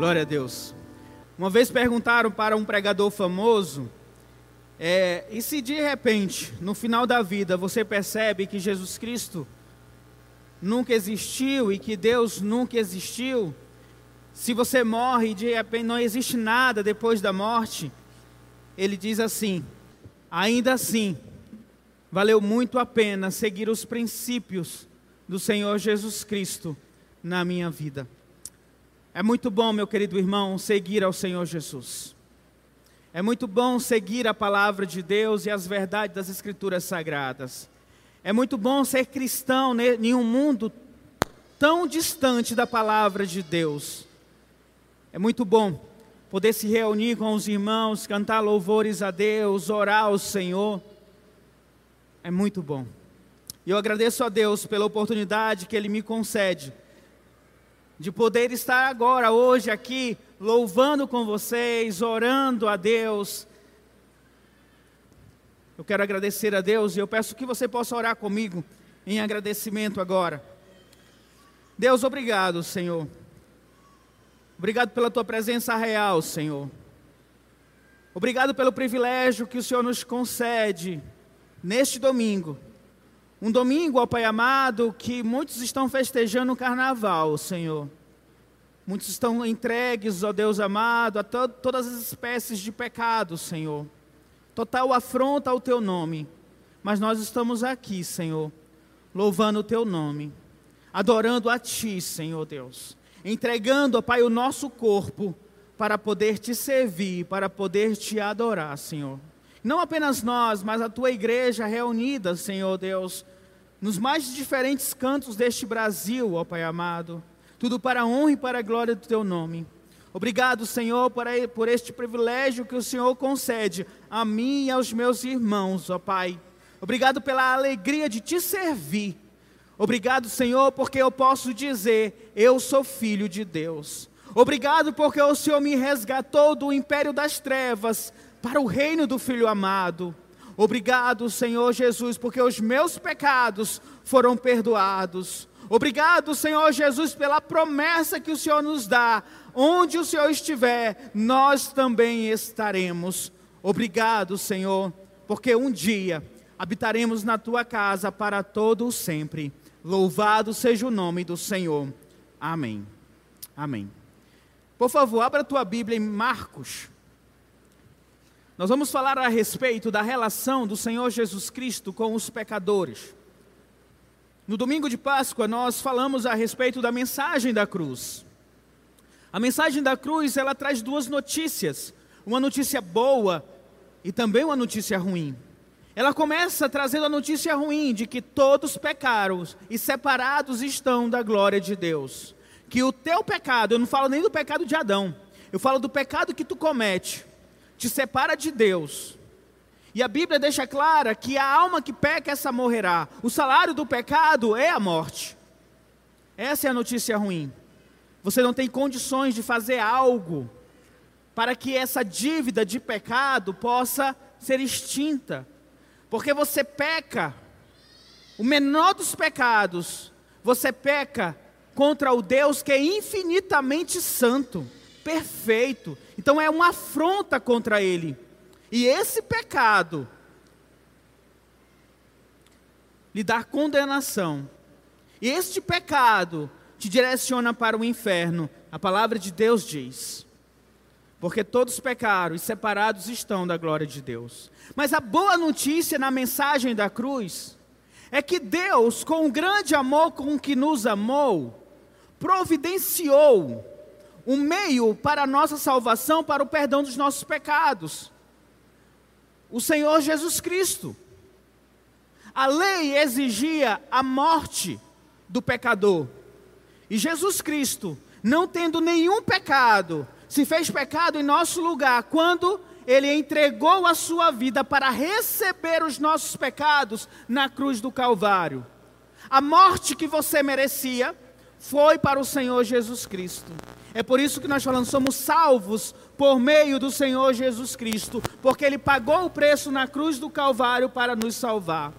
Glória a Deus. Uma vez perguntaram para um pregador famoso, é, e se de repente, no final da vida, você percebe que Jesus Cristo nunca existiu e que Deus nunca existiu, se você morre e de repente não existe nada depois da morte, ele diz assim: ainda assim, valeu muito a pena seguir os princípios do Senhor Jesus Cristo na minha vida. É muito bom, meu querido irmão, seguir ao Senhor Jesus. É muito bom seguir a palavra de Deus e as verdades das Escrituras Sagradas. É muito bom ser cristão em um mundo tão distante da palavra de Deus. É muito bom poder se reunir com os irmãos, cantar louvores a Deus, orar ao Senhor. É muito bom. E eu agradeço a Deus pela oportunidade que Ele me concede de poder estar agora, hoje, aqui, louvando com vocês, orando a Deus. Eu quero agradecer a Deus e eu peço que você possa orar comigo em agradecimento agora. Deus, obrigado, Senhor. Obrigado pela tua presença real, Senhor. Obrigado pelo privilégio que o Senhor nos concede neste domingo um domingo, ó Pai amado, que muitos estão festejando o carnaval, Senhor. Muitos estão entregues, ó Deus amado, a to todas as espécies de pecados, Senhor. Total afronta ao Teu nome. Mas nós estamos aqui, Senhor, louvando o Teu nome, adorando a Ti, Senhor Deus. Entregando, ó Pai, o nosso corpo para poder Te servir, para poder Te adorar, Senhor. Não apenas nós, mas a tua igreja reunida, Senhor Deus, nos mais diferentes cantos deste Brasil, ó Pai amado. Tudo para a honra e para a glória do teu nome. Obrigado, Senhor, por este privilégio que o Senhor concede a mim e aos meus irmãos, ó Pai. Obrigado pela alegria de te servir. Obrigado, Senhor, porque eu posso dizer: eu sou filho de Deus. Obrigado porque o Senhor me resgatou do império das trevas para o reino do Filho amado. Obrigado, Senhor Jesus, porque os meus pecados foram perdoados. Obrigado, Senhor Jesus, pela promessa que o Senhor nos dá. Onde o Senhor estiver, nós também estaremos. Obrigado, Senhor, porque um dia habitaremos na tua casa para todo o sempre. Louvado seja o nome do Senhor. Amém. Amém. Por favor, abra a tua Bíblia em Marcos, nós vamos falar a respeito da relação do Senhor Jesus Cristo com os pecadores. No domingo de Páscoa, nós falamos a respeito da mensagem da cruz. A mensagem da cruz, ela traz duas notícias, uma notícia boa e também uma notícia ruim. Ela começa trazendo a notícia ruim de que todos pecaram e separados estão da glória de Deus. Que o teu pecado, eu não falo nem do pecado de Adão, eu falo do pecado que tu comete te separa de Deus. E a Bíblia deixa clara que a alma que peca, essa morrerá. O salário do pecado é a morte. Essa é a notícia ruim. Você não tem condições de fazer algo para que essa dívida de pecado possa ser extinta. Porque você peca, o menor dos pecados, você peca contra o Deus que é infinitamente santo perfeito. Então é uma afronta contra ele. E esse pecado lhe dá condenação. E este pecado te direciona para o inferno. A palavra de Deus diz: porque todos pecaram e separados estão da glória de Deus. Mas a boa notícia na mensagem da cruz é que Deus, com o grande amor com que nos amou, providenciou um meio para a nossa salvação, para o perdão dos nossos pecados. O Senhor Jesus Cristo. A lei exigia a morte do pecador. E Jesus Cristo, não tendo nenhum pecado, se fez pecado em nosso lugar quando ele entregou a sua vida para receber os nossos pecados na cruz do Calvário. A morte que você merecia foi para o Senhor Jesus Cristo. É por isso que nós falamos, somos salvos por meio do Senhor Jesus Cristo, porque Ele pagou o preço na cruz do Calvário para nos salvar.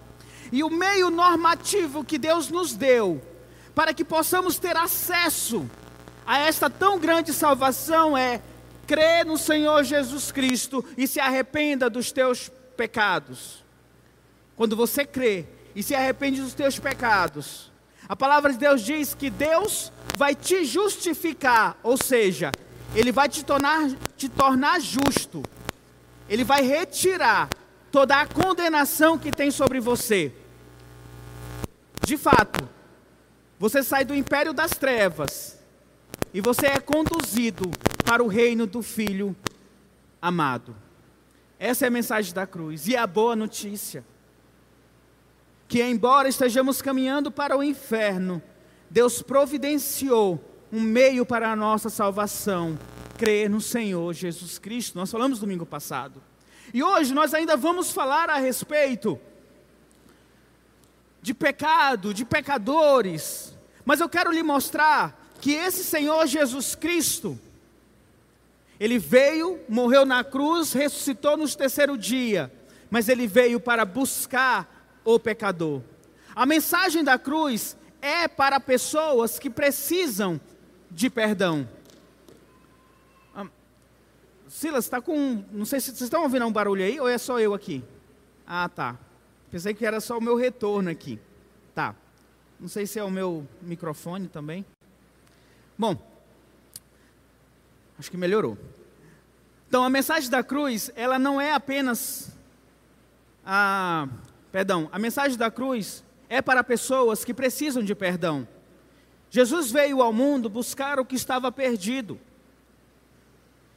E o meio normativo que Deus nos deu, para que possamos ter acesso a esta tão grande salvação é crer no Senhor Jesus Cristo e se arrependa dos teus pecados. Quando você crê e se arrepende dos teus pecados, a palavra de Deus diz que Deus vai te justificar, ou seja, Ele vai te tornar, te tornar justo, Ele vai retirar toda a condenação que tem sobre você. De fato, você sai do império das trevas e você é conduzido para o reino do Filho amado. Essa é a mensagem da cruz e a boa notícia. Que, embora estejamos caminhando para o inferno, Deus providenciou um meio para a nossa salvação, crer no Senhor Jesus Cristo. Nós falamos domingo passado. E hoje nós ainda vamos falar a respeito de pecado, de pecadores, mas eu quero lhe mostrar que esse Senhor Jesus Cristo, ele veio, morreu na cruz, ressuscitou no terceiro dia, mas ele veio para buscar o pecador. A mensagem da cruz é para pessoas que precisam de perdão. Silas, está com. Não sei se vocês estão ouvindo um barulho aí ou é só eu aqui? Ah, tá. Pensei que era só o meu retorno aqui. Tá. Não sei se é o meu microfone também. Bom, acho que melhorou. Então, a mensagem da cruz, ela não é apenas a, perdão, a mensagem da cruz é para pessoas que precisam de perdão. Jesus veio ao mundo buscar o que estava perdido.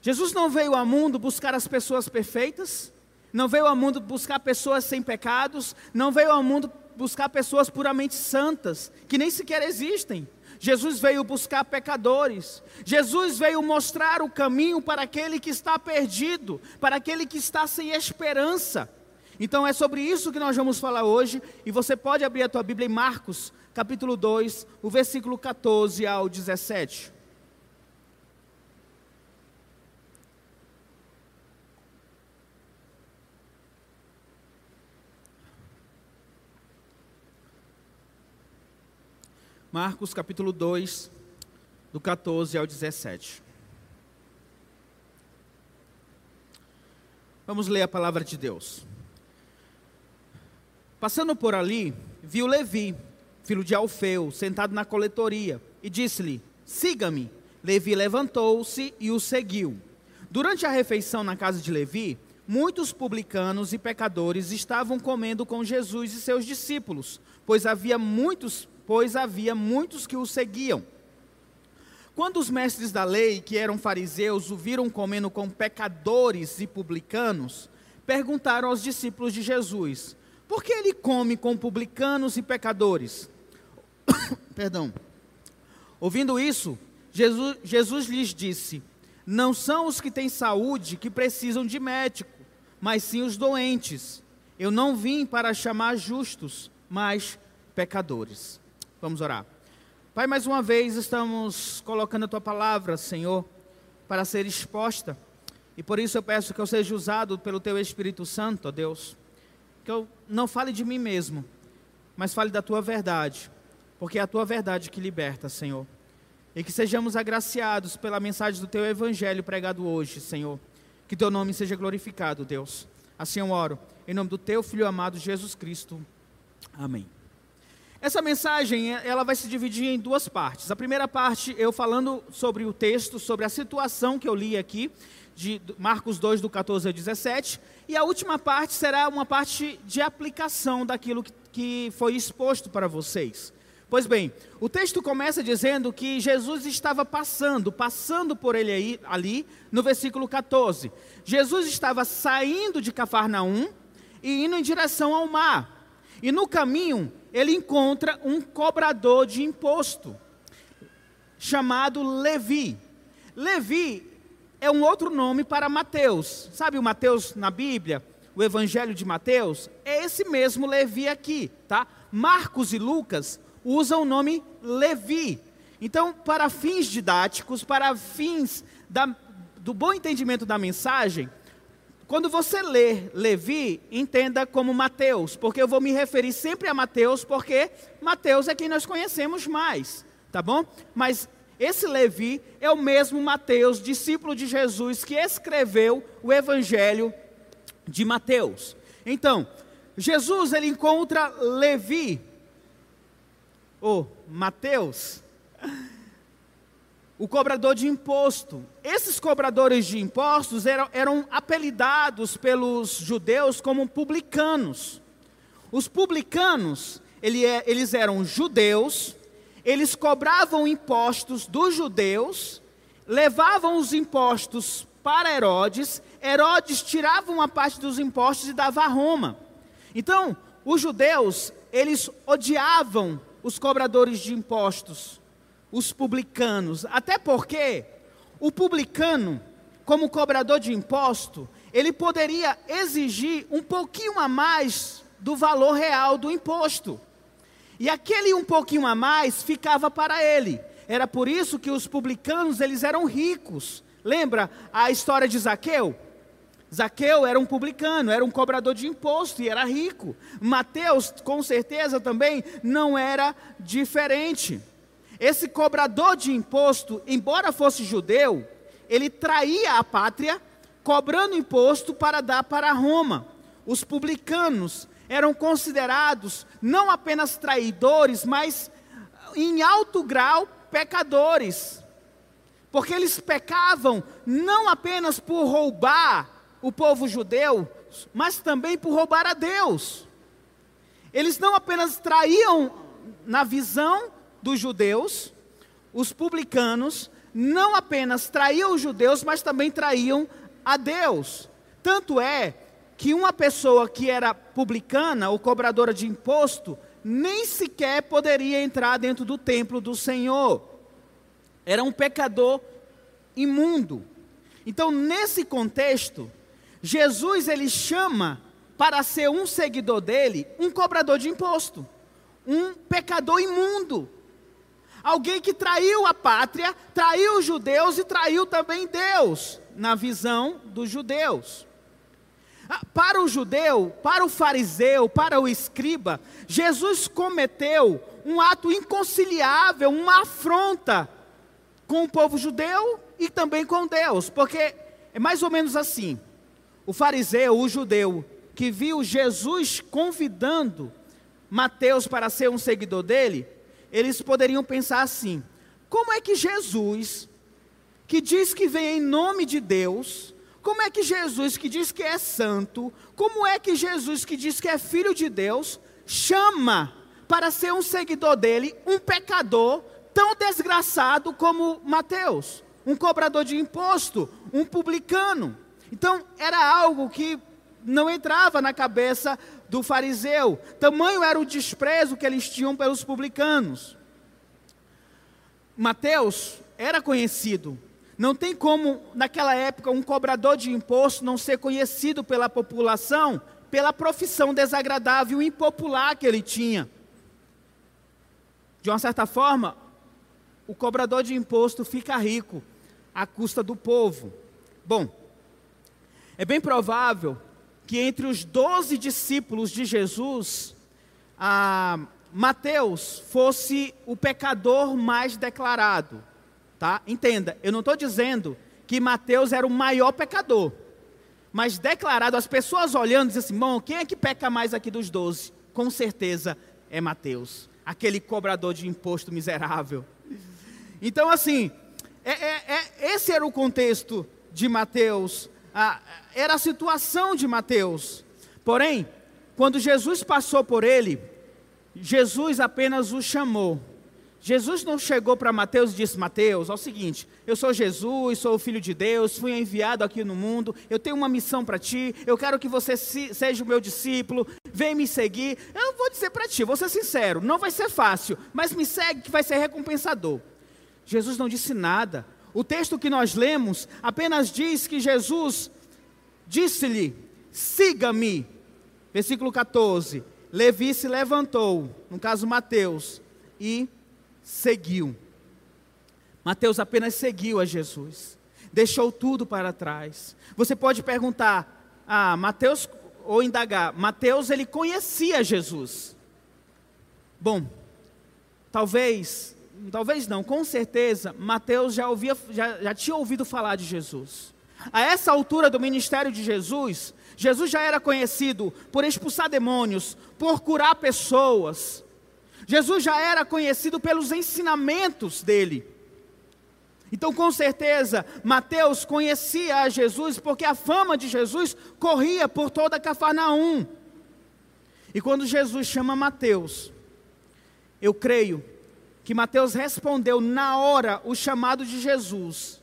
Jesus não veio ao mundo buscar as pessoas perfeitas, não veio ao mundo buscar pessoas sem pecados, não veio ao mundo buscar pessoas puramente santas, que nem sequer existem. Jesus veio buscar pecadores. Jesus veio mostrar o caminho para aquele que está perdido, para aquele que está sem esperança. Então é sobre isso que nós vamos falar hoje, e você pode abrir a tua Bíblia em Marcos, capítulo 2, o versículo 14 ao 17. Marcos capítulo 2, do 14 ao 17. Vamos ler a palavra de Deus. Passando por ali, viu Levi, filho de Alfeu, sentado na coletoria, e disse-lhe: Siga-me. Levi levantou-se e o seguiu. Durante a refeição na casa de Levi, muitos publicanos e pecadores estavam comendo com Jesus e seus discípulos, pois havia muitos pois havia muitos que o seguiam. Quando os mestres da lei, que eram fariseus, o viram comendo com pecadores e publicanos, perguntaram aos discípulos de Jesus: Por que ele come com publicanos e pecadores? Perdão. Ouvindo isso, Jesus, Jesus lhes disse: Não são os que têm saúde que precisam de médico, mas sim os doentes. Eu não vim para chamar justos, mas pecadores. Vamos orar. Pai, mais uma vez estamos colocando a tua palavra, Senhor, para ser exposta. E por isso eu peço que eu seja usado pelo teu Espírito Santo, ó Deus. Que eu não fale de mim mesmo, mas fale da tua verdade, porque é a tua verdade que liberta, Senhor. E que sejamos agraciados pela mensagem do teu evangelho pregado hoje, Senhor. Que teu nome seja glorificado, Deus. Assim eu oro, em nome do teu filho amado Jesus Cristo. Amém. Essa mensagem, ela vai se dividir em duas partes. A primeira parte, eu falando sobre o texto, sobre a situação que eu li aqui, de Marcos 2, do 14 ao 17. E a última parte será uma parte de aplicação daquilo que, que foi exposto para vocês. Pois bem, o texto começa dizendo que Jesus estava passando, passando por ele aí, ali, no versículo 14. Jesus estava saindo de Cafarnaum e indo em direção ao mar. E no caminho, ele encontra um cobrador de imposto, chamado Levi. Levi é um outro nome para Mateus. Sabe o Mateus na Bíblia? O Evangelho de Mateus? É esse mesmo Levi aqui, tá? Marcos e Lucas usam o nome Levi. Então, para fins didáticos, para fins da, do bom entendimento da mensagem, quando você lê Levi, entenda como Mateus, porque eu vou me referir sempre a Mateus, porque Mateus é quem nós conhecemos mais, tá bom? Mas esse Levi é o mesmo Mateus, discípulo de Jesus, que escreveu o Evangelho de Mateus. Então, Jesus ele encontra Levi, ou Mateus, o cobrador de imposto. Esses cobradores de impostos eram, eram apelidados pelos judeus como publicanos. Os publicanos, ele é, eles eram judeus eles cobravam impostos dos judeus, levavam os impostos para Herodes, Herodes tirava uma parte dos impostos e dava a Roma. Então, os judeus, eles odiavam os cobradores de impostos, os publicanos, até porque o publicano, como cobrador de imposto, ele poderia exigir um pouquinho a mais do valor real do imposto. E aquele um pouquinho a mais ficava para ele. Era por isso que os publicanos eles eram ricos. Lembra a história de Zaqueu? Zaqueu era um publicano, era um cobrador de imposto e era rico. Mateus, com certeza, também não era diferente. Esse cobrador de imposto, embora fosse judeu, ele traía a pátria, cobrando imposto para dar para Roma. Os publicanos eram considerados não apenas traidores, mas em alto grau pecadores. Porque eles pecavam não apenas por roubar o povo judeu, mas também por roubar a Deus. Eles não apenas traíam na visão dos judeus, os publicanos não apenas traíam os judeus, mas também traíam a Deus. Tanto é que uma pessoa que era publicana ou cobradora de imposto nem sequer poderia entrar dentro do templo do Senhor. Era um pecador imundo. Então, nesse contexto, Jesus ele chama para ser um seguidor dele um cobrador de imposto, um pecador imundo. Alguém que traiu a pátria, traiu os judeus e traiu também Deus, na visão dos judeus. Ah, para o judeu, para o fariseu, para o escriba, Jesus cometeu um ato inconciliável, uma afronta com o povo judeu e também com Deus, porque é mais ou menos assim: o fariseu, o judeu, que viu Jesus convidando Mateus para ser um seguidor dele, eles poderiam pensar assim: como é que Jesus, que diz que vem em nome de Deus, como é que Jesus, que diz que é santo, como é que Jesus, que diz que é filho de Deus, chama para ser um seguidor dele um pecador tão desgraçado como Mateus, um cobrador de imposto, um publicano? Então, era algo que não entrava na cabeça do fariseu. Tamanho era o desprezo que eles tinham pelos publicanos. Mateus era conhecido não tem como, naquela época, um cobrador de imposto não ser conhecido pela população pela profissão desagradável e impopular que ele tinha. De uma certa forma, o cobrador de imposto fica rico à custa do povo. Bom, é bem provável que entre os doze discípulos de Jesus, Mateus fosse o pecador mais declarado. Tá? Entenda, eu não estou dizendo que Mateus era o maior pecador, mas declarado, as pessoas olhando, dizem assim: irmão, quem é que peca mais aqui dos doze? Com certeza é Mateus, aquele cobrador de imposto miserável. Então, assim, é, é, é, esse era o contexto de Mateus, a, era a situação de Mateus. Porém, quando Jesus passou por ele, Jesus apenas o chamou Jesus não chegou para Mateus e disse: Mateus, é o seguinte, eu sou Jesus, sou o Filho de Deus, fui enviado aqui no mundo, eu tenho uma missão para ti, eu quero que você seja o meu discípulo, vem me seguir. Eu vou dizer para ti, vou ser sincero, não vai ser fácil, mas me segue que vai ser recompensador. Jesus não disse nada. O texto que nós lemos apenas diz que Jesus disse-lhe: siga-me. Versículo 14. Levi se levantou, no caso Mateus, e seguiu. Mateus apenas seguiu a Jesus, deixou tudo para trás. Você pode perguntar, ah, Mateus, ou indagar, Mateus ele conhecia Jesus. Bom, talvez talvez não, com certeza, Mateus já, ouvia, já, já tinha ouvido falar de Jesus. A essa altura do ministério de Jesus, Jesus já era conhecido por expulsar demônios, por curar pessoas. Jesus já era conhecido pelos ensinamentos dele. Então, com certeza, Mateus conhecia a Jesus porque a fama de Jesus corria por toda Cafarnaum. E quando Jesus chama Mateus, eu creio que Mateus respondeu na hora o chamado de Jesus,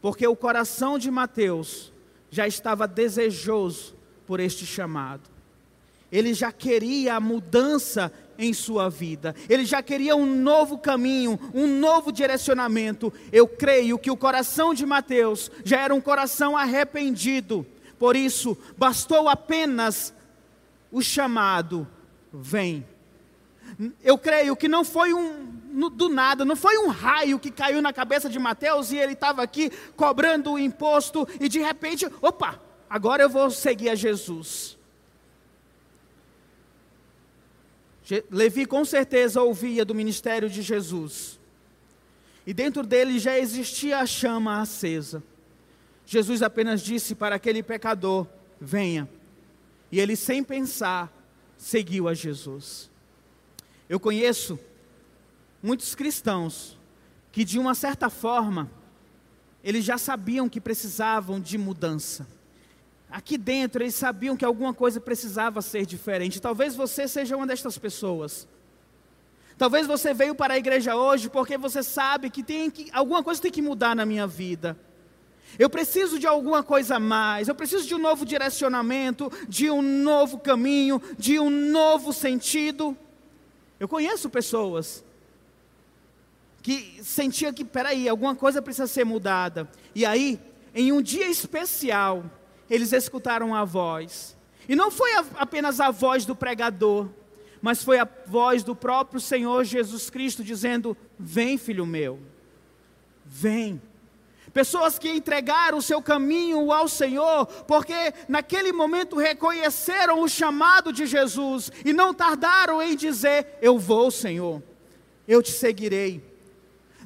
porque o coração de Mateus já estava desejoso por este chamado. Ele já queria a mudança em sua vida. Ele já queria um novo caminho, um novo direcionamento. Eu creio que o coração de Mateus já era um coração arrependido. Por isso, bastou apenas o chamado: vem. Eu creio que não foi um do nada, não foi um raio que caiu na cabeça de Mateus e ele estava aqui cobrando o imposto e de repente, opa, agora eu vou seguir a Jesus. Levi com certeza ouvia do ministério de Jesus. E dentro dele já existia a chama acesa. Jesus apenas disse para aquele pecador: Venha. E ele, sem pensar, seguiu a Jesus. Eu conheço muitos cristãos que, de uma certa forma, eles já sabiam que precisavam de mudança aqui dentro eles sabiam que alguma coisa precisava ser diferente. Talvez você seja uma destas pessoas. Talvez você veio para a igreja hoje porque você sabe que, tem que alguma coisa tem que mudar na minha vida. Eu preciso de alguma coisa a mais, eu preciso de um novo direcionamento, de um novo caminho, de um novo sentido. Eu conheço pessoas que sentiam que, peraí, alguma coisa precisa ser mudada. E aí, em um dia especial, eles escutaram a voz. E não foi a, apenas a voz do pregador, mas foi a voz do próprio Senhor Jesus Cristo dizendo: Vem, filho meu, vem. Pessoas que entregaram o seu caminho ao Senhor, porque naquele momento reconheceram o chamado de Jesus e não tardaram em dizer: Eu vou, Senhor, eu te seguirei.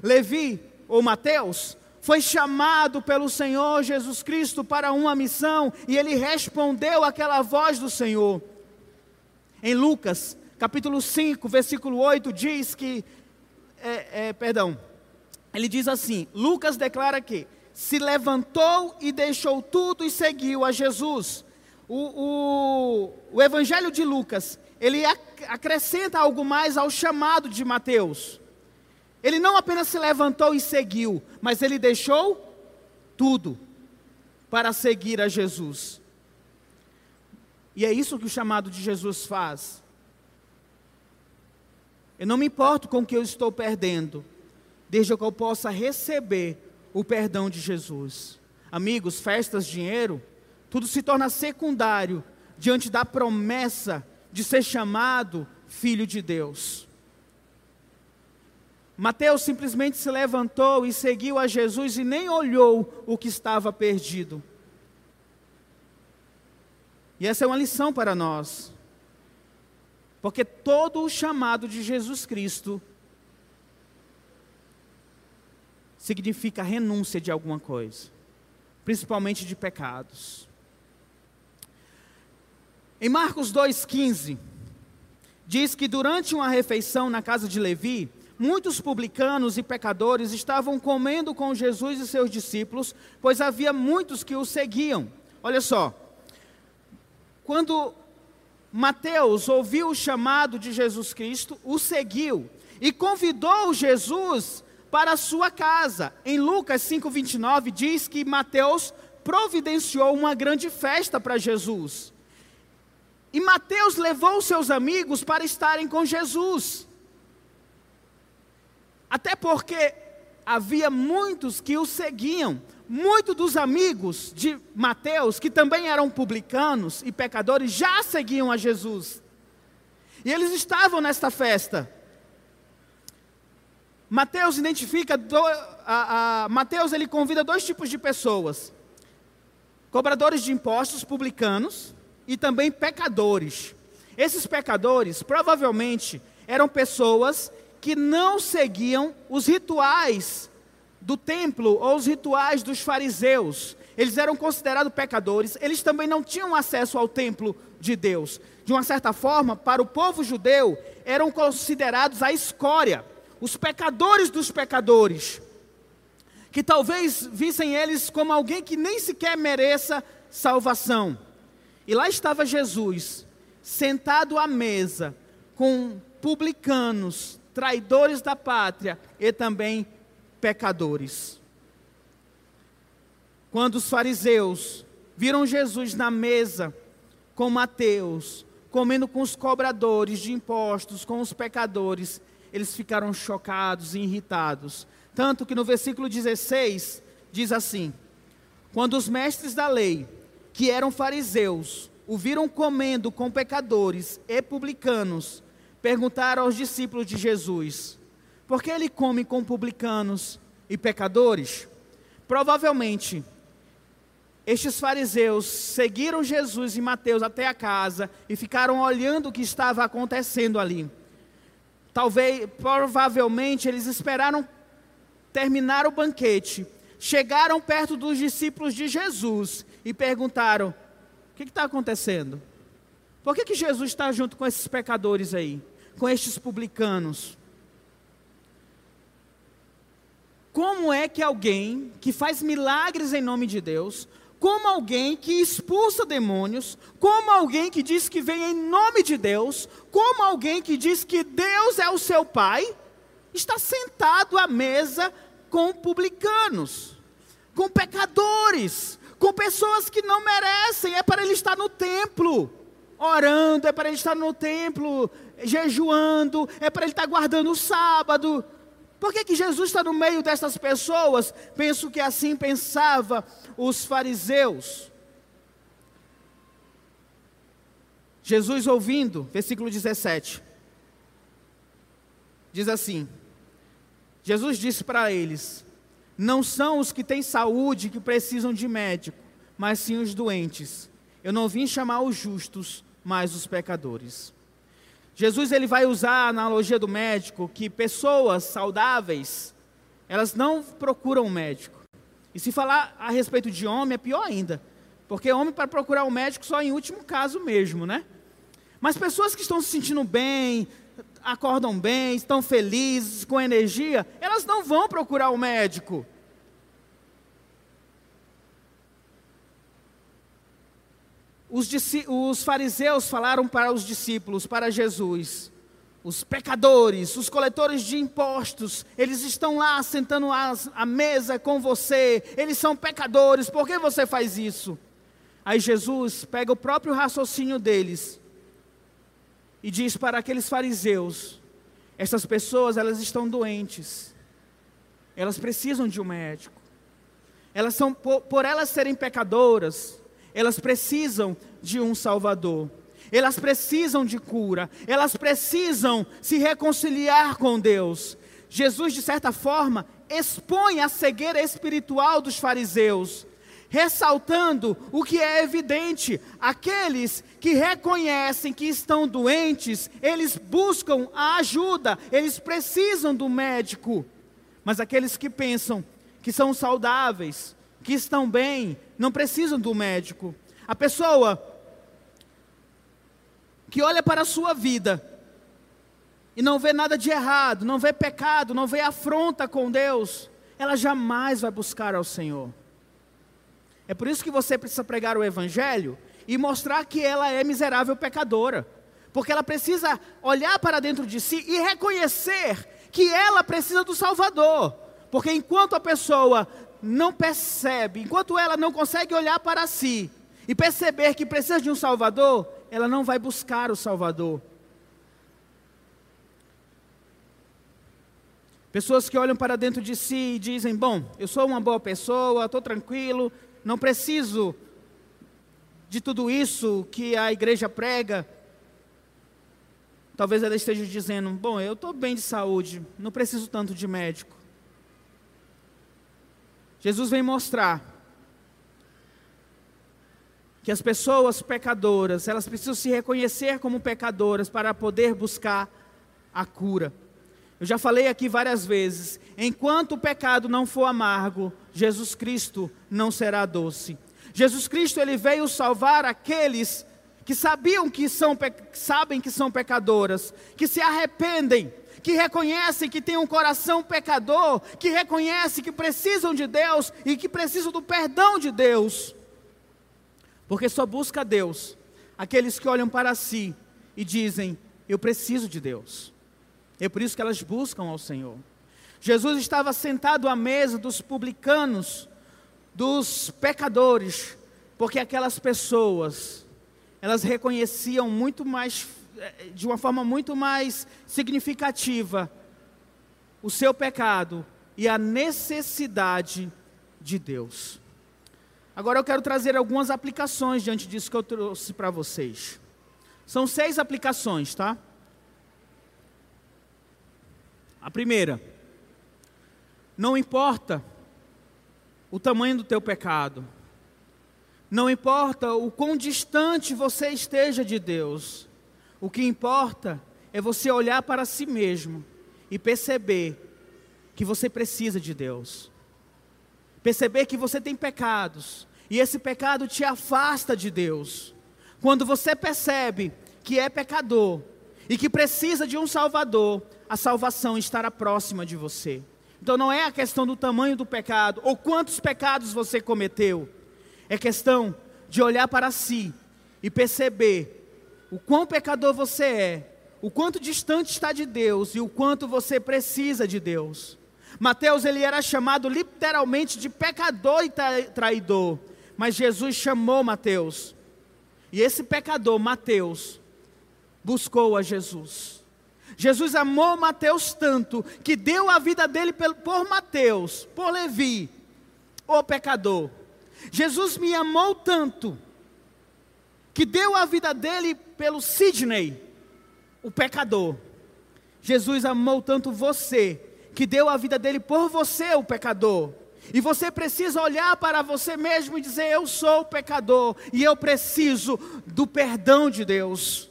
Levi ou Mateus foi chamado pelo Senhor Jesus Cristo para uma missão e ele respondeu àquela voz do Senhor. Em Lucas, capítulo 5, versículo 8, diz que, é, é, perdão, ele diz assim: Lucas declara que se levantou e deixou tudo e seguiu a Jesus. O, o, o Evangelho de Lucas, ele acrescenta algo mais ao chamado de Mateus. Ele não apenas se levantou e seguiu, mas ele deixou tudo para seguir a Jesus. E é isso que o chamado de Jesus faz. Eu não me importo com o que eu estou perdendo, desde que eu possa receber o perdão de Jesus. Amigos, festas, dinheiro, tudo se torna secundário diante da promessa de ser chamado filho de Deus. Mateus simplesmente se levantou e seguiu a Jesus e nem olhou o que estava perdido. E essa é uma lição para nós. Porque todo o chamado de Jesus Cristo significa renúncia de alguma coisa, principalmente de pecados. Em Marcos 2,15, diz que durante uma refeição na casa de Levi, muitos publicanos e pecadores estavam comendo com Jesus e seus discípulos, pois havia muitos que o seguiam. Olha só, quando Mateus ouviu o chamado de Jesus Cristo, o seguiu e convidou Jesus para a sua casa. Em Lucas 5:29 diz que Mateus providenciou uma grande festa para Jesus. E Mateus levou seus amigos para estarem com Jesus. Até porque havia muitos que o seguiam. Muitos dos amigos de Mateus, que também eram publicanos e pecadores, já seguiam a Jesus. E eles estavam nesta festa. Mateus identifica, do, a, a, Mateus ele convida dois tipos de pessoas: cobradores de impostos, publicanos, e também pecadores. Esses pecadores provavelmente eram pessoas que não seguiam os rituais do templo ou os rituais dos fariseus. Eles eram considerados pecadores, eles também não tinham acesso ao templo de Deus. De uma certa forma, para o povo judeu, eram considerados a escória, os pecadores dos pecadores, que talvez vissem eles como alguém que nem sequer mereça salvação. E lá estava Jesus, sentado à mesa, com publicanos, traidores da pátria e também pecadores. Quando os fariseus viram Jesus na mesa com Mateus, comendo com os cobradores de impostos, com os pecadores, eles ficaram chocados e irritados. Tanto que no versículo 16 diz assim: Quando os mestres da lei, que eram fariseus, o viram comendo com pecadores e publicanos, perguntaram aos discípulos de Jesus: Por que ele come com publicanos e pecadores? Provavelmente, estes fariseus seguiram Jesus e Mateus até a casa e ficaram olhando o que estava acontecendo ali. Talvez, provavelmente, eles esperaram terminar o banquete, chegaram perto dos discípulos de Jesus e perguntaram: O que está acontecendo? Por que, que Jesus está junto com esses pecadores aí? Com estes publicanos. Como é que alguém que faz milagres em nome de Deus, como alguém que expulsa demônios, como alguém que diz que vem em nome de Deus, como alguém que diz que Deus é o seu Pai, está sentado à mesa com publicanos, com pecadores, com pessoas que não merecem, é para ele estar no templo, orando, é para ele estar no templo, jejuando, é para ele estar guardando o sábado. Por que, que Jesus está no meio dessas pessoas? Penso que assim pensava os fariseus. Jesus ouvindo, versículo 17, diz assim: Jesus disse para eles: Não são os que têm saúde que precisam de médico, mas sim os doentes. Eu não vim chamar os justos, mas os pecadores. Jesus ele vai usar a analogia do médico que pessoas saudáveis, elas não procuram um médico. E se falar a respeito de homem é pior ainda, porque homem para procurar um médico só em último caso mesmo, né? Mas pessoas que estão se sentindo bem, acordam bem, estão felizes, com energia, elas não vão procurar o um médico. Os, os fariseus falaram para os discípulos, para Jesus, os pecadores, os coletores de impostos, eles estão lá sentando à mesa com você, eles são pecadores, por que você faz isso? Aí Jesus pega o próprio raciocínio deles e diz para aqueles fariseus: essas pessoas elas estão doentes, elas precisam de um médico, elas são por, por elas serem pecadoras, elas precisam de um Salvador. Elas precisam de cura, elas precisam se reconciliar com Deus. Jesus, de certa forma, expõe a cegueira espiritual dos fariseus, ressaltando o que é evidente: aqueles que reconhecem que estão doentes, eles buscam a ajuda, eles precisam do médico. Mas aqueles que pensam que são saudáveis, que estão bem, não precisam do médico. A pessoa que olha para a sua vida e não vê nada de errado, não vê pecado, não vê afronta com Deus, ela jamais vai buscar ao Senhor. É por isso que você precisa pregar o Evangelho e mostrar que ela é miserável pecadora, porque ela precisa olhar para dentro de si e reconhecer que ela precisa do Salvador, porque enquanto a pessoa não percebe, enquanto ela não consegue olhar para si e perceber que precisa de um Salvador, ela não vai buscar o Salvador. Pessoas que olham para dentro de si e dizem: Bom, eu sou uma boa pessoa, estou tranquilo, não preciso de tudo isso que a igreja prega. Talvez ela esteja dizendo: Bom, eu estou bem de saúde, não preciso tanto de médico. Jesus vem mostrar que as pessoas pecadoras, elas precisam se reconhecer como pecadoras para poder buscar a cura. Eu já falei aqui várias vezes: enquanto o pecado não for amargo, Jesus Cristo não será doce. Jesus Cristo ele veio salvar aqueles que sabiam que são sabem que são pecadoras, que se arrependem, que reconhecem que têm um coração pecador, que reconhecem que precisam de Deus e que precisam do perdão de Deus. Porque só busca Deus aqueles que olham para si e dizem: Eu preciso de Deus. É por isso que elas buscam ao Senhor. Jesus estava sentado à mesa dos publicanos, dos pecadores, porque aquelas pessoas, elas reconheciam muito mais, de uma forma muito mais significativa, o seu pecado e a necessidade de Deus. Agora eu quero trazer algumas aplicações diante disso que eu trouxe para vocês. São seis aplicações, tá? A primeira, não importa o tamanho do teu pecado, não importa o quão distante você esteja de Deus, o que importa é você olhar para si mesmo e perceber que você precisa de Deus. Perceber que você tem pecados e esse pecado te afasta de Deus. Quando você percebe que é pecador e que precisa de um Salvador, a salvação estará próxima de você. Então não é a questão do tamanho do pecado ou quantos pecados você cometeu. É questão de olhar para si e perceber o quão pecador você é, o quanto distante está de Deus e o quanto você precisa de Deus. Mateus ele era chamado literalmente de pecador e traidor, mas Jesus chamou Mateus. E esse pecador, Mateus, buscou a Jesus. Jesus amou Mateus tanto que deu a vida dele por Mateus, por Levi, o pecador. Jesus me amou tanto que deu a vida dele pelo Sidney, o pecador. Jesus amou tanto você que deu a vida dele por você, o pecador. E você precisa olhar para você mesmo e dizer: Eu sou o pecador e eu preciso do perdão de Deus.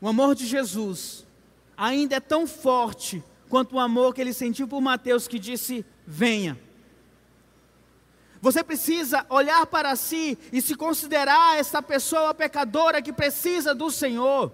O amor de Jesus ainda é tão forte quanto o amor que ele sentiu por Mateus, que disse: Venha. Você precisa olhar para si e se considerar essa pessoa pecadora que precisa do Senhor.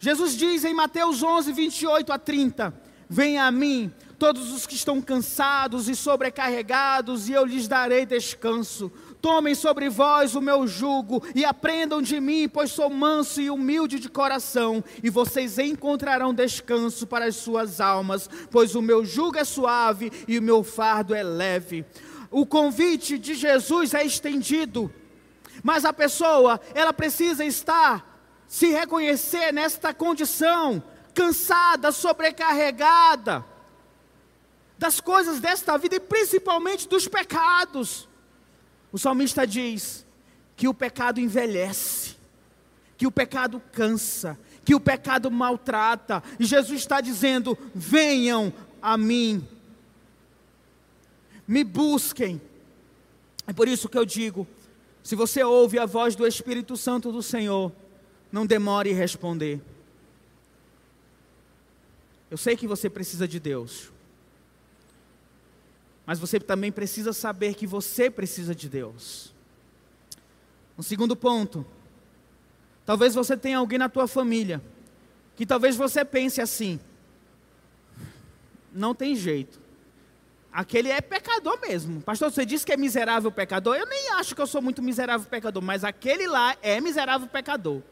Jesus diz em Mateus 11, 28 a 30: Venha a mim, todos os que estão cansados e sobrecarregados, e eu lhes darei descanso. Tomem sobre vós o meu jugo e aprendam de mim, pois sou manso e humilde de coração, e vocês encontrarão descanso para as suas almas, pois o meu jugo é suave e o meu fardo é leve. O convite de Jesus é estendido, mas a pessoa, ela precisa estar, se reconhecer nesta condição, cansada, sobrecarregada das coisas desta vida e principalmente dos pecados. O salmista diz que o pecado envelhece, que o pecado cansa, que o pecado maltrata, e Jesus está dizendo: venham a mim, me busquem. É por isso que eu digo: se você ouve a voz do Espírito Santo do Senhor, não demore em responder. Eu sei que você precisa de Deus. Mas você também precisa saber que você precisa de Deus. Um segundo ponto. Talvez você tenha alguém na tua família que talvez você pense assim: não tem jeito. Aquele é pecador mesmo. Pastor, você disse que é miserável pecador. Eu nem acho que eu sou muito miserável pecador, mas aquele lá é miserável pecador.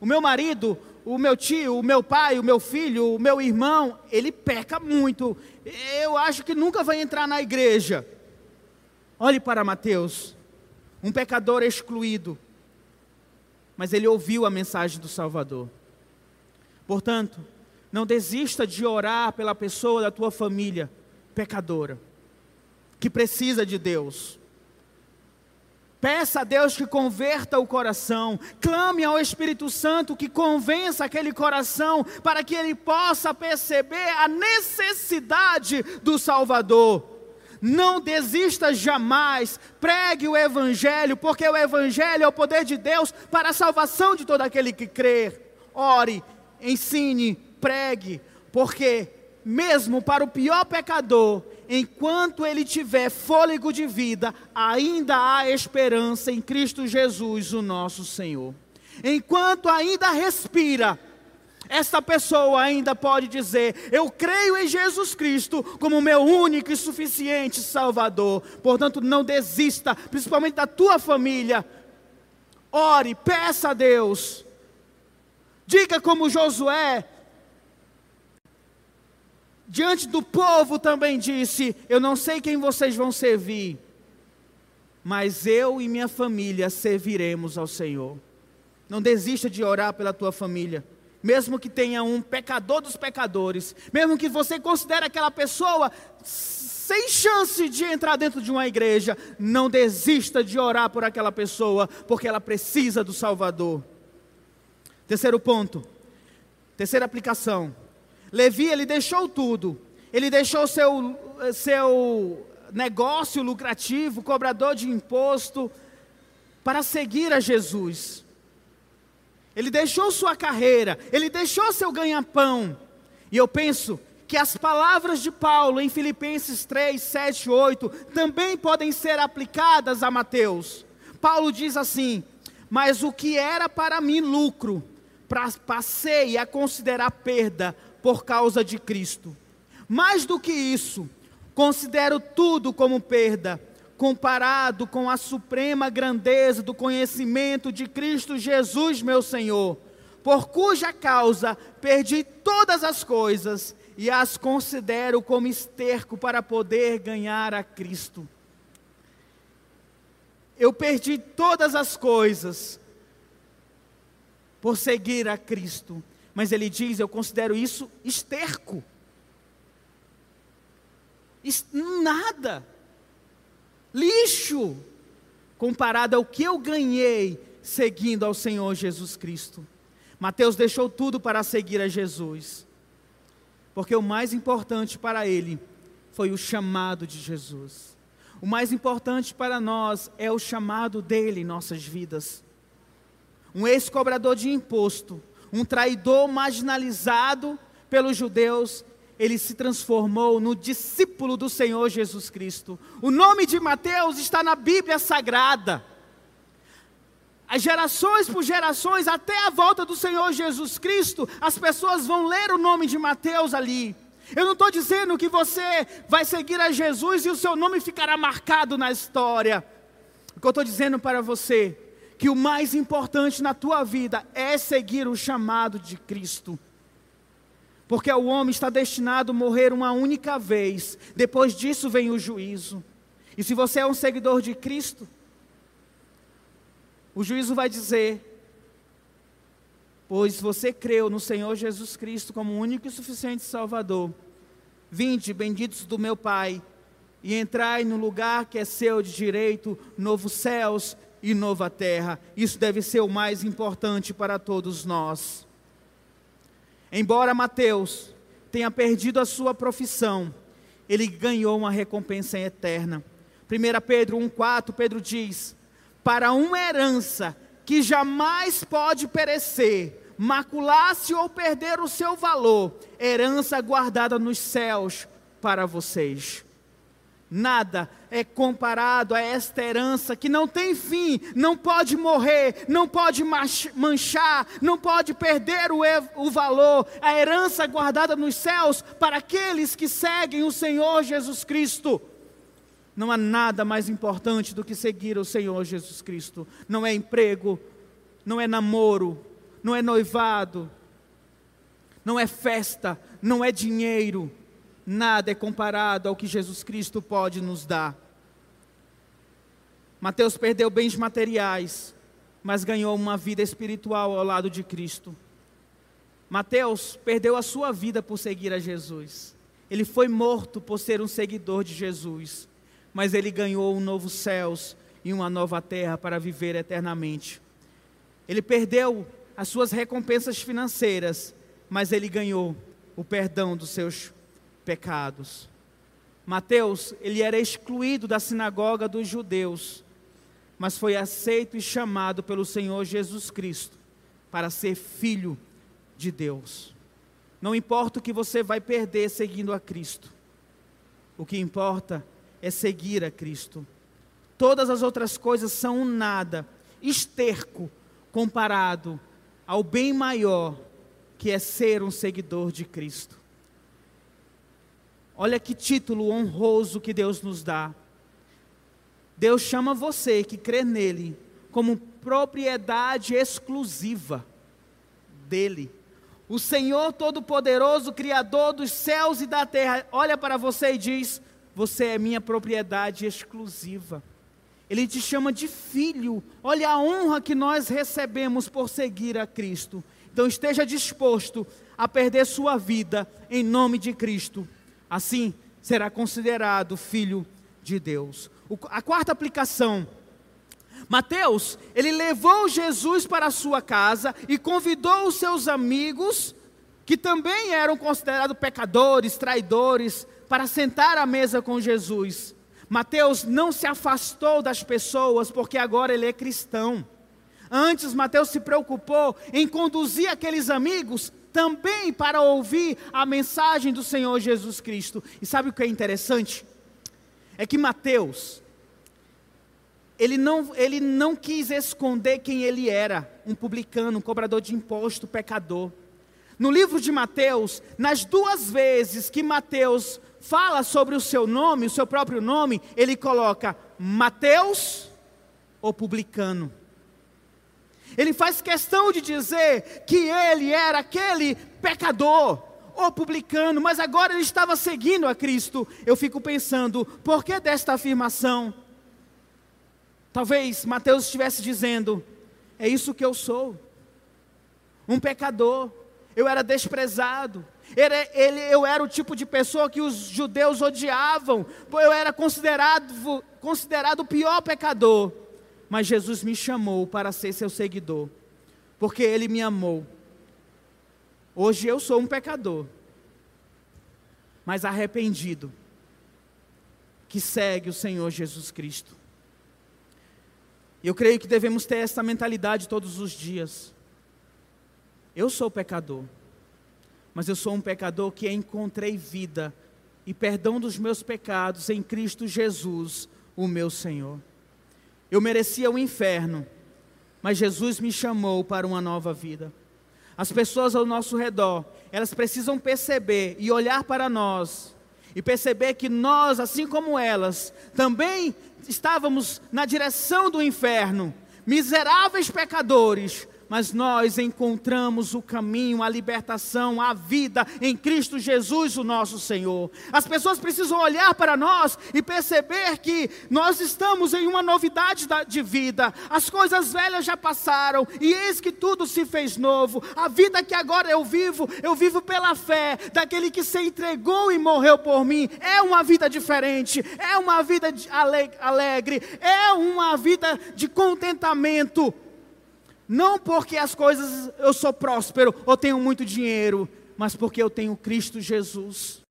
O meu marido, o meu tio, o meu pai, o meu filho, o meu irmão, ele peca muito. Eu acho que nunca vai entrar na igreja. Olhe para Mateus, um pecador excluído, mas ele ouviu a mensagem do Salvador. Portanto, não desista de orar pela pessoa da tua família pecadora, que precisa de Deus. Peça a Deus que converta o coração, clame ao Espírito Santo que convença aquele coração para que ele possa perceber a necessidade do Salvador. Não desista jamais, pregue o Evangelho, porque o Evangelho é o poder de Deus para a salvação de todo aquele que crer. Ore, ensine, pregue, porque mesmo para o pior pecador, enquanto ele tiver fôlego de vida, ainda há esperança em Cristo Jesus, o nosso Senhor. Enquanto ainda respira, esta pessoa ainda pode dizer: Eu creio em Jesus Cristo como meu único e suficiente Salvador. Portanto, não desista, principalmente da tua família. Ore, peça a Deus. Diga como Josué, diante do povo também disse: Eu não sei quem vocês vão servir, mas eu e minha família serviremos ao Senhor. Não desista de orar pela tua família mesmo que tenha um pecador dos pecadores, mesmo que você considere aquela pessoa sem chance de entrar dentro de uma igreja, não desista de orar por aquela pessoa, porque ela precisa do Salvador. Terceiro ponto, terceira aplicação. Levi, ele deixou tudo, ele deixou seu, seu negócio lucrativo, cobrador de imposto, para seguir a Jesus ele deixou sua carreira, ele deixou seu ganha-pão. E eu penso que as palavras de Paulo em Filipenses 3, 7, 8 também podem ser aplicadas a Mateus. Paulo diz assim: Mas o que era para mim lucro, passei a considerar perda por causa de Cristo. Mais do que isso, considero tudo como perda comparado com a suprema grandeza do conhecimento de Cristo Jesus, meu Senhor, por cuja causa perdi todas as coisas e as considero como esterco para poder ganhar a Cristo. Eu perdi todas as coisas por seguir a Cristo, mas ele diz: eu considero isso esterco. Nada lixo, comparado ao que eu ganhei seguindo ao Senhor Jesus Cristo. Mateus deixou tudo para seguir a Jesus, porque o mais importante para ele foi o chamado de Jesus. O mais importante para nós é o chamado dele em nossas vidas. Um ex-cobrador de imposto, um traidor marginalizado pelos judeus, ele se transformou no discípulo do Senhor Jesus Cristo. O nome de Mateus está na Bíblia Sagrada. As gerações por gerações, até a volta do Senhor Jesus Cristo, as pessoas vão ler o nome de Mateus ali. Eu não estou dizendo que você vai seguir a Jesus e o seu nome ficará marcado na história. O que eu estou dizendo para você, que o mais importante na tua vida é seguir o chamado de Cristo porque o homem está destinado a morrer uma única vez, depois disso vem o juízo. E se você é um seguidor de Cristo, o juízo vai dizer: Pois você creu no Senhor Jesus Cristo como único e suficiente Salvador, vinde, benditos do meu Pai, e entrai no lugar que é seu de direito, novos céus e nova terra. Isso deve ser o mais importante para todos nós. Embora Mateus tenha perdido a sua profissão, ele ganhou uma recompensa eterna. 1 Pedro 1,4, Pedro diz: Para uma herança que jamais pode perecer, macular-se ou perder o seu valor, herança guardada nos céus para vocês. Nada é comparado a esta herança que não tem fim, não pode morrer, não pode manchar, não pode perder o, o valor, a herança guardada nos céus para aqueles que seguem o Senhor Jesus Cristo. Não há nada mais importante do que seguir o Senhor Jesus Cristo. Não é emprego, não é namoro, não é noivado, não é festa, não é dinheiro nada é comparado ao que Jesus Cristo pode nos dar. Mateus perdeu bens materiais, mas ganhou uma vida espiritual ao lado de Cristo. Mateus perdeu a sua vida por seguir a Jesus. Ele foi morto por ser um seguidor de Jesus, mas ele ganhou um novo céus e uma nova terra para viver eternamente. Ele perdeu as suas recompensas financeiras, mas ele ganhou o perdão dos seus pecados. Mateus, ele era excluído da sinagoga dos judeus, mas foi aceito e chamado pelo Senhor Jesus Cristo para ser filho de Deus. Não importa o que você vai perder seguindo a Cristo, o que importa é seguir a Cristo. Todas as outras coisas são um nada, esterco, comparado ao bem maior que é ser um seguidor de Cristo. Olha que título honroso que Deus nos dá. Deus chama você que crê nele como propriedade exclusiva dele. O Senhor Todo-Poderoso, Criador dos céus e da terra, olha para você e diz: Você é minha propriedade exclusiva. Ele te chama de filho. Olha a honra que nós recebemos por seguir a Cristo. Então esteja disposto a perder sua vida em nome de Cristo assim será considerado filho de Deus. O, a quarta aplicação. Mateus, ele levou Jesus para a sua casa e convidou os seus amigos, que também eram considerados pecadores, traidores, para sentar à mesa com Jesus. Mateus não se afastou das pessoas porque agora ele é cristão. Antes, Mateus se preocupou em conduzir aqueles amigos também para ouvir a mensagem do Senhor Jesus Cristo. E sabe o que é interessante? É que Mateus, ele não, ele não quis esconder quem ele era, um publicano, um cobrador de imposto, pecador. No livro de Mateus, nas duas vezes que Mateus fala sobre o seu nome, o seu próprio nome, ele coloca Mateus, o publicano. Ele faz questão de dizer que ele era aquele pecador ou publicano, mas agora ele estava seguindo a Cristo. Eu fico pensando, por que desta afirmação? Talvez Mateus estivesse dizendo: é isso que eu sou, um pecador, eu era desprezado, ele, eu era o tipo de pessoa que os judeus odiavam, eu era considerado, considerado o pior pecador mas Jesus me chamou para ser seu seguidor, porque Ele me amou. Hoje eu sou um pecador, mas arrependido, que segue o Senhor Jesus Cristo. Eu creio que devemos ter essa mentalidade todos os dias. Eu sou pecador, mas eu sou um pecador que encontrei vida e perdão dos meus pecados em Cristo Jesus, o meu Senhor. Eu merecia o inferno, mas Jesus me chamou para uma nova vida. As pessoas ao nosso redor, elas precisam perceber e olhar para nós e perceber que nós, assim como elas, também estávamos na direção do inferno, miseráveis pecadores, mas nós encontramos o caminho, a libertação, a vida em Cristo Jesus, o nosso Senhor. As pessoas precisam olhar para nós e perceber que nós estamos em uma novidade de vida. As coisas velhas já passaram e eis que tudo se fez novo. A vida que agora eu vivo, eu vivo pela fé daquele que se entregou e morreu por mim. É uma vida diferente, é uma vida alegre, é uma vida de contentamento não porque as coisas eu sou próspero ou tenho muito dinheiro, mas porque eu tenho Cristo Jesus.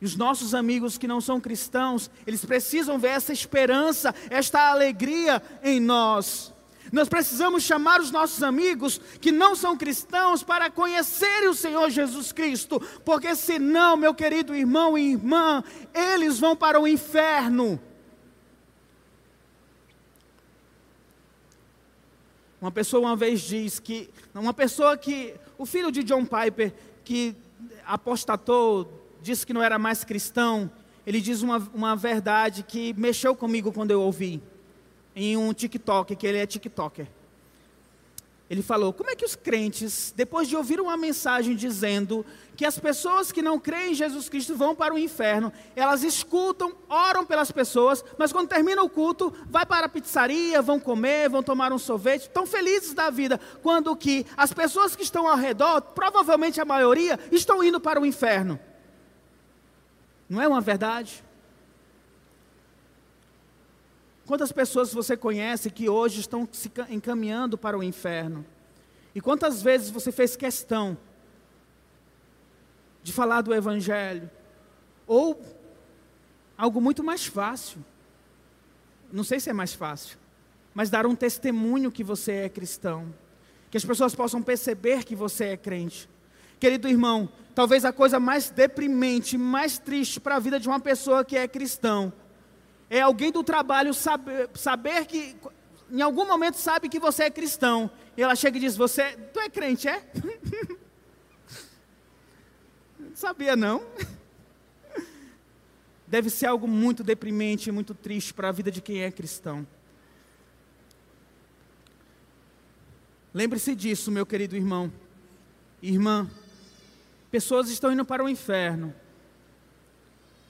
E os nossos amigos que não são cristãos, eles precisam ver essa esperança, esta alegria em nós. Nós precisamos chamar os nossos amigos que não são cristãos para conhecerem o Senhor Jesus Cristo, porque senão, meu querido irmão e irmã, eles vão para o inferno. Uma pessoa uma vez diz que, uma pessoa que, o filho de John Piper, que apostatou, disse que não era mais cristão, ele diz uma, uma verdade que mexeu comigo quando eu ouvi, em um TikTok, que ele é TikToker. Ele falou: como é que os crentes, depois de ouvir uma mensagem dizendo que as pessoas que não creem em Jesus Cristo vão para o inferno, elas escutam, oram pelas pessoas, mas quando termina o culto, vai para a pizzaria, vão comer, vão tomar um sorvete, estão felizes da vida, quando que as pessoas que estão ao redor, provavelmente a maioria, estão indo para o inferno. Não é uma verdade? Quantas pessoas você conhece que hoje estão se encaminhando para o inferno? E quantas vezes você fez questão de falar do Evangelho? Ou algo muito mais fácil. Não sei se é mais fácil, mas dar um testemunho que você é cristão. Que as pessoas possam perceber que você é crente. Querido irmão, talvez a coisa mais deprimente, mais triste para a vida de uma pessoa que é cristão, é alguém do trabalho saber, saber que, em algum momento, sabe que você é cristão, e ela chega e diz: Você, tu é crente, é? Sabia não? Deve ser algo muito deprimente muito triste para a vida de quem é cristão. Lembre-se disso, meu querido irmão, irmã. Pessoas estão indo para o inferno,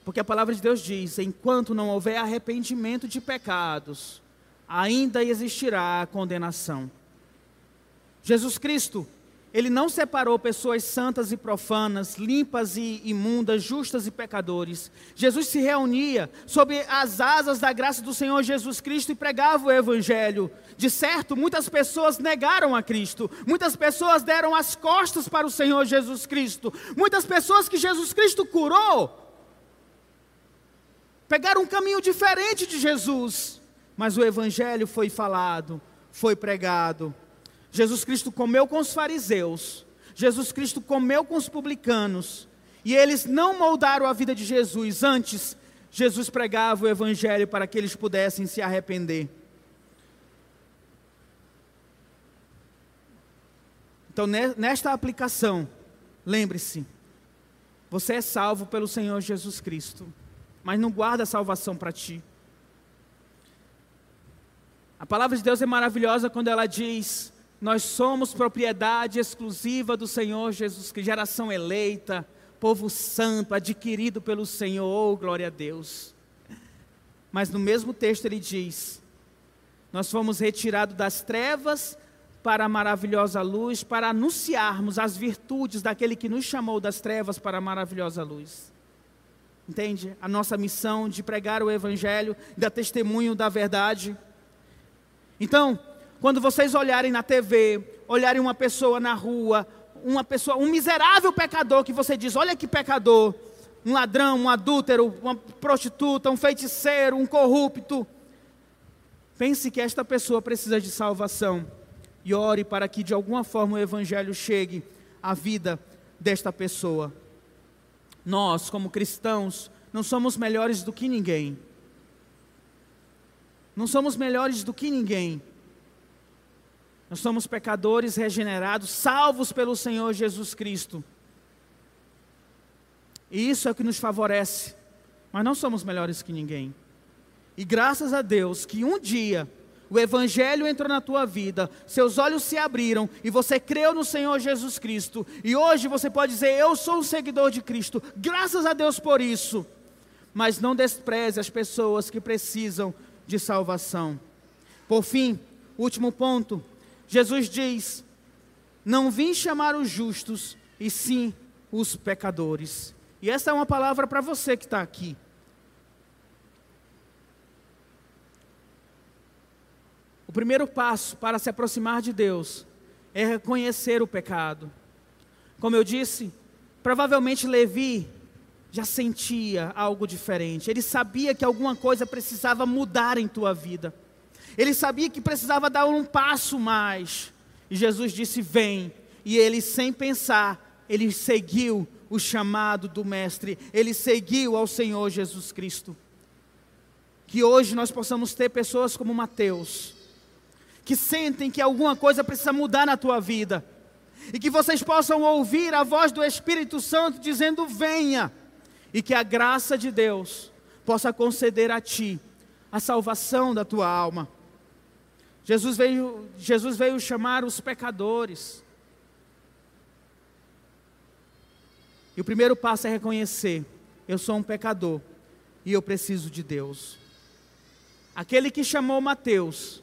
porque a palavra de Deus diz: enquanto não houver arrependimento de pecados, ainda existirá condenação. Jesus Cristo ele não separou pessoas santas e profanas, limpas e imundas, justas e pecadores. Jesus se reunia sob as asas da graça do Senhor Jesus Cristo e pregava o Evangelho. De certo, muitas pessoas negaram a Cristo, muitas pessoas deram as costas para o Senhor Jesus Cristo, muitas pessoas que Jesus Cristo curou pegaram um caminho diferente de Jesus, mas o Evangelho foi falado, foi pregado. Jesus Cristo comeu com os fariseus, Jesus Cristo comeu com os publicanos, e eles não moldaram a vida de Jesus, antes, Jesus pregava o Evangelho para que eles pudessem se arrepender. Então, nesta aplicação, lembre-se, você é salvo pelo Senhor Jesus Cristo, mas não guarda a salvação para ti. A palavra de Deus é maravilhosa quando ela diz: nós somos propriedade exclusiva do Senhor Jesus Cristo, geração eleita, povo santo, adquirido pelo Senhor, oh, glória a Deus. Mas no mesmo texto ele diz: Nós fomos retirados das trevas para a maravilhosa luz, para anunciarmos as virtudes daquele que nos chamou das trevas para a maravilhosa luz. Entende? A nossa missão de pregar o Evangelho, dar testemunho da verdade. Então, quando vocês olharem na TV, olharem uma pessoa na rua, uma pessoa, um miserável pecador que você diz, olha que pecador, um ladrão, um adúltero, uma prostituta, um feiticeiro, um corrupto. Pense que esta pessoa precisa de salvação e ore para que de alguma forma o evangelho chegue à vida desta pessoa. Nós, como cristãos, não somos melhores do que ninguém. Não somos melhores do que ninguém. Nós somos pecadores regenerados, salvos pelo Senhor Jesus Cristo. E isso é o que nos favorece. Mas não somos melhores que ninguém. E graças a Deus que um dia o Evangelho entrou na tua vida, seus olhos se abriram e você creu no Senhor Jesus Cristo. E hoje você pode dizer: Eu sou um seguidor de Cristo. Graças a Deus por isso. Mas não despreze as pessoas que precisam de salvação. Por fim, último ponto Jesus diz: Não vim chamar os justos, e sim os pecadores. E essa é uma palavra para você que está aqui. O primeiro passo para se aproximar de Deus é reconhecer o pecado. Como eu disse, provavelmente Levi já sentia algo diferente. Ele sabia que alguma coisa precisava mudar em tua vida. Ele sabia que precisava dar um passo mais. E Jesus disse: Vem. E ele, sem pensar, ele seguiu o chamado do Mestre, ele seguiu ao Senhor Jesus Cristo. Que hoje nós possamos ter pessoas como Mateus, que sentem que alguma coisa precisa mudar na tua vida, e que vocês possam ouvir a voz do Espírito Santo dizendo: Venha, e que a graça de Deus possa conceder a ti a salvação da tua alma. Jesus veio, Jesus veio chamar os pecadores. E o primeiro passo é reconhecer: eu sou um pecador e eu preciso de Deus. Aquele que chamou Mateus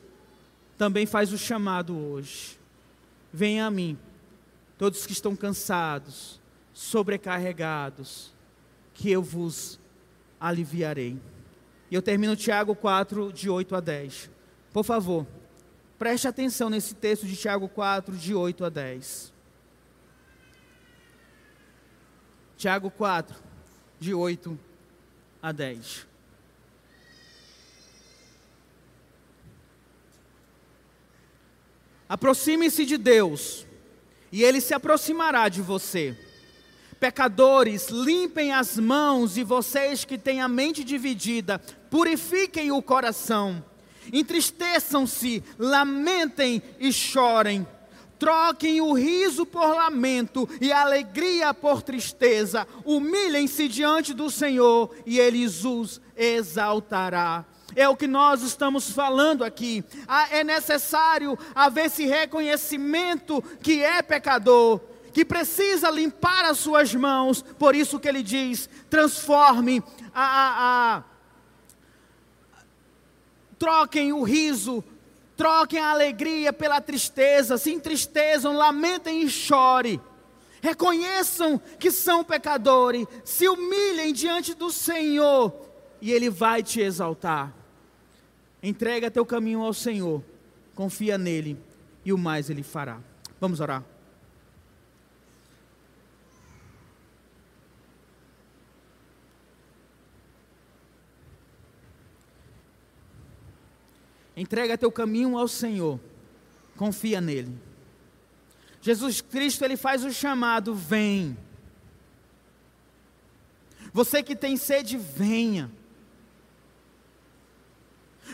também faz o chamado hoje. Venha a mim, todos que estão cansados, sobrecarregados, que eu vos aliviarei. E eu termino Tiago 4, de 8 a 10. Por favor. Preste atenção nesse texto de Tiago 4, de 8 a 10. Tiago 4, de 8 a 10. Aproxime-se de Deus, e Ele se aproximará de você. Pecadores, limpem as mãos, e vocês que têm a mente dividida, purifiquem o coração. Entristeçam-se, lamentem e chorem. Troquem o riso por lamento e a alegria por tristeza. Humilhem-se diante do Senhor e Ele os exaltará. É o que nós estamos falando aqui. Ah, é necessário haver esse reconhecimento que é pecador, que precisa limpar as suas mãos. Por isso que ele diz: transforme a, a, a troquem o riso troquem a alegria pela tristeza, se entristeçam, lamentem e chorem. Reconheçam que são pecadores, se humilhem diante do Senhor e Ele vai te exaltar. Entrega teu caminho ao Senhor, confia nele e o mais Ele fará. Vamos orar. Entrega teu caminho ao Senhor. Confia nele. Jesus Cristo, ele faz o chamado: vem. Você que tem sede, venha.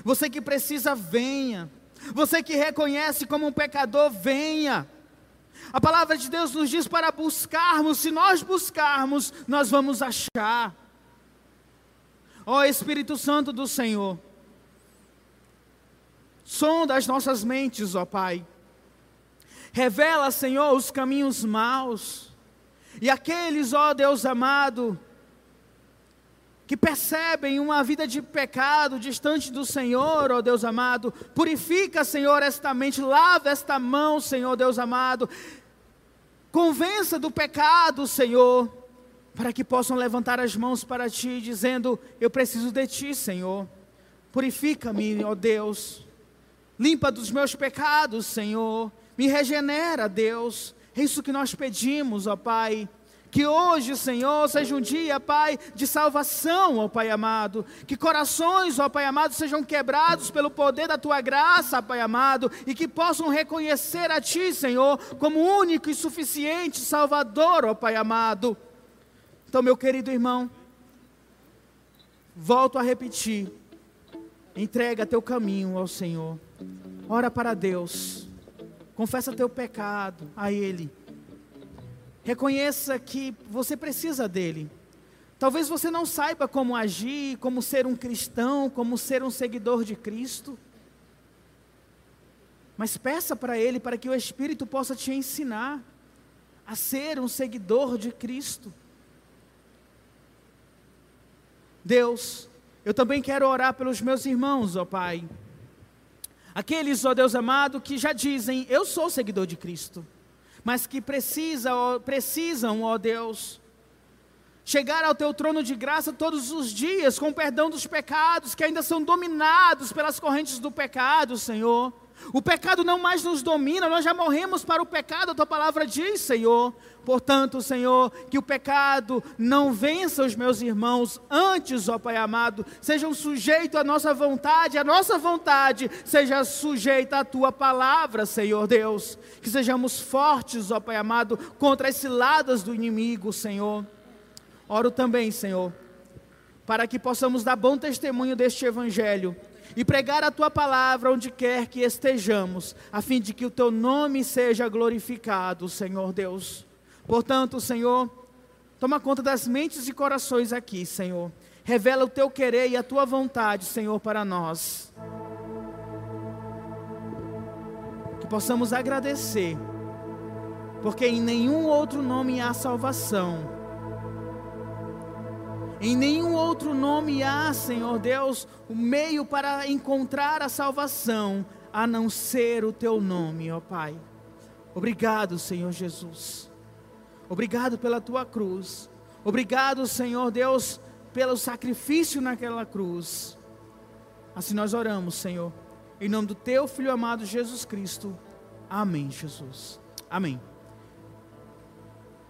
Você que precisa, venha. Você que reconhece como um pecador, venha. A palavra de Deus nos diz para buscarmos, se nós buscarmos, nós vamos achar. Ó Espírito Santo do Senhor, Sonda as nossas mentes, ó Pai. Revela, Senhor, os caminhos maus. E aqueles, ó Deus amado, que percebem uma vida de pecado distante do Senhor, ó Deus amado, purifica, Senhor, esta mente, lava esta mão, Senhor Deus amado, convença do pecado, Senhor, para que possam levantar as mãos para Ti, dizendo: Eu preciso de Ti, Senhor, purifica-me, ó Deus. Limpa dos meus pecados, Senhor. Me regenera, Deus. É isso que nós pedimos, ó Pai. Que hoje, Senhor, seja um dia, Pai, de salvação, ó Pai amado. Que corações, ó Pai amado, sejam quebrados pelo poder da Tua graça, Pai amado. E que possam reconhecer a Ti, Senhor, como único e suficiente Salvador, ó Pai amado. Então, meu querido irmão, volto a repetir. Entrega teu caminho ao Senhor. Ora para Deus. Confessa teu pecado a Ele. Reconheça que você precisa dele. Talvez você não saiba como agir, como ser um cristão, como ser um seguidor de Cristo. Mas peça para Ele para que o Espírito possa te ensinar a ser um seguidor de Cristo. Deus, eu também quero orar pelos meus irmãos, ó Pai. Aqueles, ó Deus amado, que já dizem, eu sou seguidor de Cristo, mas que precisa, ó, precisam, ó Deus, chegar ao teu trono de graça todos os dias, com perdão dos pecados, que ainda são dominados pelas correntes do pecado, Senhor. O pecado não mais nos domina, nós já morremos para o pecado, a tua palavra diz, Senhor. Portanto, Senhor, que o pecado não vença os meus irmãos, antes, ó Pai amado, sejam sujeitos à nossa vontade, a nossa vontade seja sujeita à tua palavra, Senhor Deus. Que sejamos fortes, ó Pai amado, contra as ciladas do inimigo, Senhor. Oro também, Senhor, para que possamos dar bom testemunho deste evangelho e pregar a tua palavra onde quer que estejamos, a fim de que o teu nome seja glorificado, Senhor Deus. Portanto, Senhor, toma conta das mentes e corações aqui, Senhor. Revela o teu querer e a tua vontade, Senhor, para nós. Que possamos agradecer, porque em nenhum outro nome há salvação. Em nenhum outro nome há, Senhor Deus, o meio para encontrar a salvação, a não ser o teu nome, ó Pai. Obrigado, Senhor Jesus. Obrigado pela tua cruz. Obrigado, Senhor Deus, pelo sacrifício naquela cruz. Assim nós oramos, Senhor, em nome do teu filho amado Jesus Cristo. Amém, Jesus. Amém.